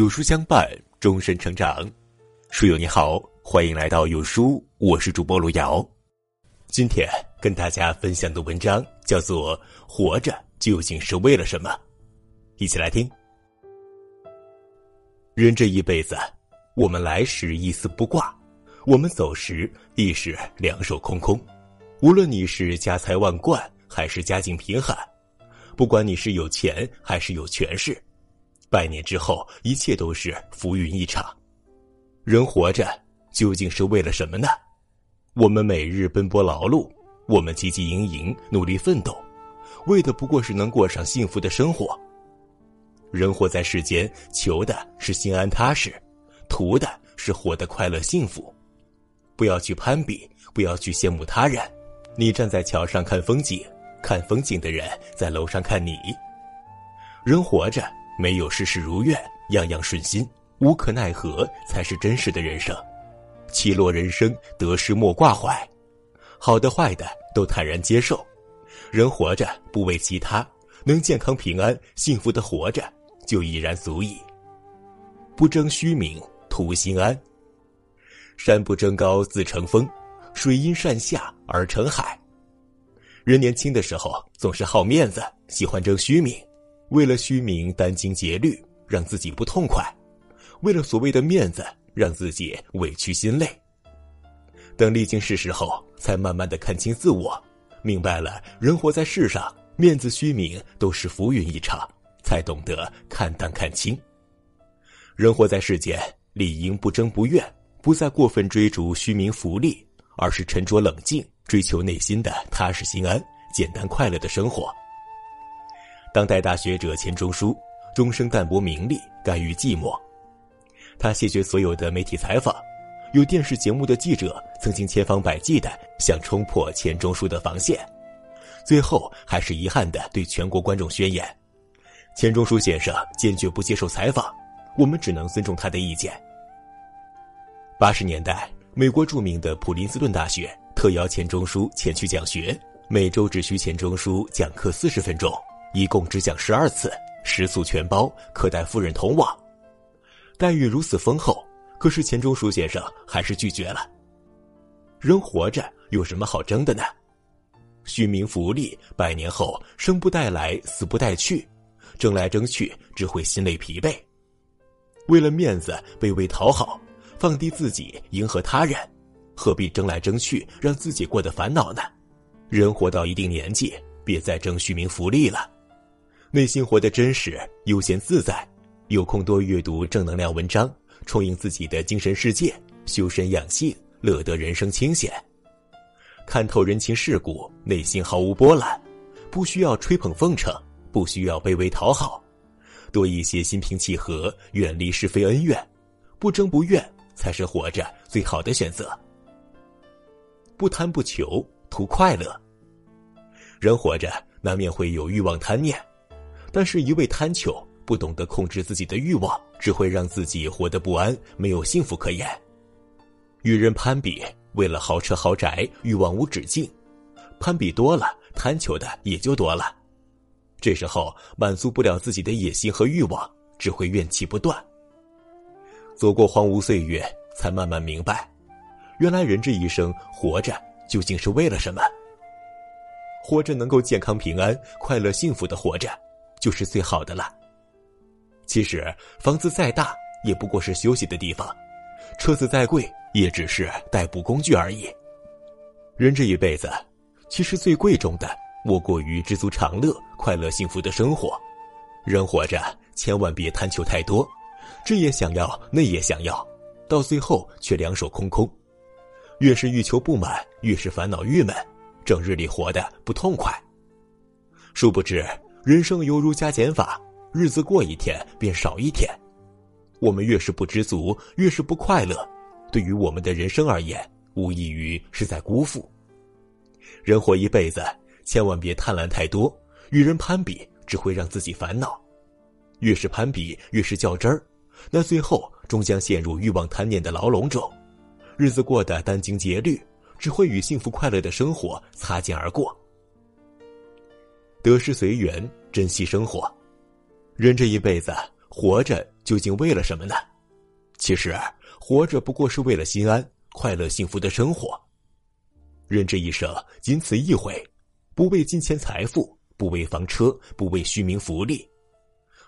有书相伴，终身成长。书友你好，欢迎来到有书，我是主播路遥。今天跟大家分享的文章叫做《活着究竟是为了什么》，一起来听。人这一辈子，我们来时一丝不挂，我们走时亦是两手空空。无论你是家财万贯，还是家境贫寒，不管你是有钱还是有权势。百年之后，一切都是浮云一场。人活着究竟是为了什么呢？我们每日奔波劳碌，我们汲汲营营努力奋斗，为的不过是能过上幸福的生活。人活在世间，求的是心安踏实，图的是活得快乐幸福。不要去攀比，不要去羡慕他人。你站在桥上看风景，看风景的人在楼上看你。人活着。没有事事如愿，样样顺心，无可奈何才是真实的人生。起落人生，得失莫挂怀，好的坏的都坦然接受。人活着不为其他，能健康平安、幸福的活着就已然足矣。不争虚名，图心安。山不争高自成峰，水因善下而成海。人年轻的时候总是好面子，喜欢争虚名。为了虚名殚精竭虑，让自己不痛快；为了所谓的面子，让自己委屈心累。等历经世事后，才慢慢的看清自我，明白了人活在世上，面子虚名都是浮云一场，才懂得看淡看清。人活在世间，理应不争不怨，不再过分追逐虚名浮利，而是沉着冷静，追求内心的踏实心安、简单快乐的生活。当代大学者钱钟书，终生淡泊名利，甘于寂寞。他谢绝所有的媒体采访，有电视节目的记者曾经千方百计的想冲破钱钟书的防线，最后还是遗憾的对全国观众宣言：钱钟书先生坚决不接受采访，我们只能尊重他的意见。八十年代，美国著名的普林斯顿大学特邀钱钟书前去讲学，每周只需钱钟书讲课四十分钟。一共只讲十二次，食宿全包，可带夫人同往，待遇如此丰厚，可是钱钟书先生还是拒绝了。人活着有什么好争的呢？虚名浮利，百年后生不带来，死不带去，争来争去只会心累疲惫。为了面子卑微讨好，放低自己迎合他人，何必争来争去让自己过得烦恼呢？人活到一定年纪，别再争虚名浮利了。内心活得真实、悠闲自在，有空多阅读正能量文章，充盈自己的精神世界，修身养性，乐得人生清闲。看透人情世故，内心毫无波澜，不需要吹捧奉承，不需要卑微讨好，多一些心平气和，远离是非恩怨，不争不怨，才是活着最好的选择。不贪不求，图快乐。人活着难免会有欲望贪念。但是，一味贪求，不懂得控制自己的欲望，只会让自己活得不安，没有幸福可言。与人攀比，为了豪车豪宅，欲望无止境，攀比多了，贪求的也就多了。这时候满足不了自己的野心和欲望，只会怨气不断。走过荒芜岁月，才慢慢明白，原来人这一生活着究竟是为了什么？活着能够健康平安、快乐幸福的活着。就是最好的了。其实房子再大也不过是休息的地方，车子再贵也只是代步工具而已。人这一辈子，其实最贵重的莫过于知足常乐、快乐幸福的生活。人活着千万别贪求太多，这也想要那也想要，到最后却两手空空。越是欲求不满，越是烦恼郁闷，整日里活得不痛快。殊不知。人生犹如加减法，日子过一天便少一天。我们越是不知足，越是不快乐，对于我们的人生而言，无异于是在辜负。人活一辈子，千万别贪婪太多，与人攀比只会让自己烦恼。越是攀比，越是较真儿，那最后终将陷入欲望贪念的牢笼中，日子过得殚精竭虑，只会与幸福快乐的生活擦肩而过。得失随缘，珍惜生活。人这一辈子活着，究竟为了什么呢？其实，活着不过是为了心安、快乐、幸福的生活。人这一生仅此一回，不为金钱财富，不为房车，不为虚名福利，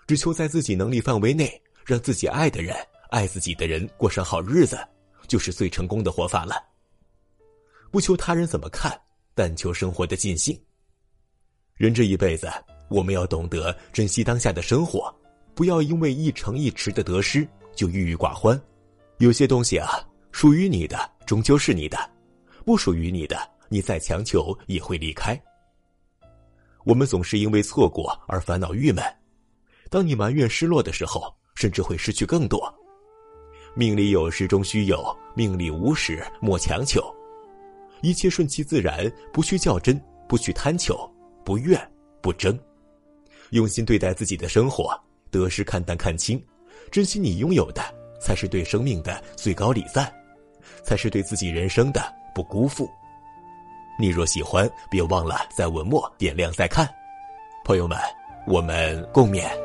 只求在自己能力范围内，让自己爱的人、爱自己的人过上好日子，就是最成功的活法了。不求他人怎么看，但求生活的尽兴。人这一辈子，我们要懂得珍惜当下的生活。不要因为一城一池的得失就郁郁寡欢，有些东西啊，属于你的终究是你的，不属于你的，你再强求也会离开。我们总是因为错过而烦恼郁闷，当你埋怨失落的时候，甚至会失去更多。命里有时终须有，命里无时莫强求，一切顺其自然，不去较真，不去贪求，不怨不争，用心对待自己的生活。得失看淡看清，珍惜你拥有的，才是对生命的最高礼赞，才是对自己人生的不辜负。你若喜欢，别忘了在文末点亮再看。朋友们，我们共勉。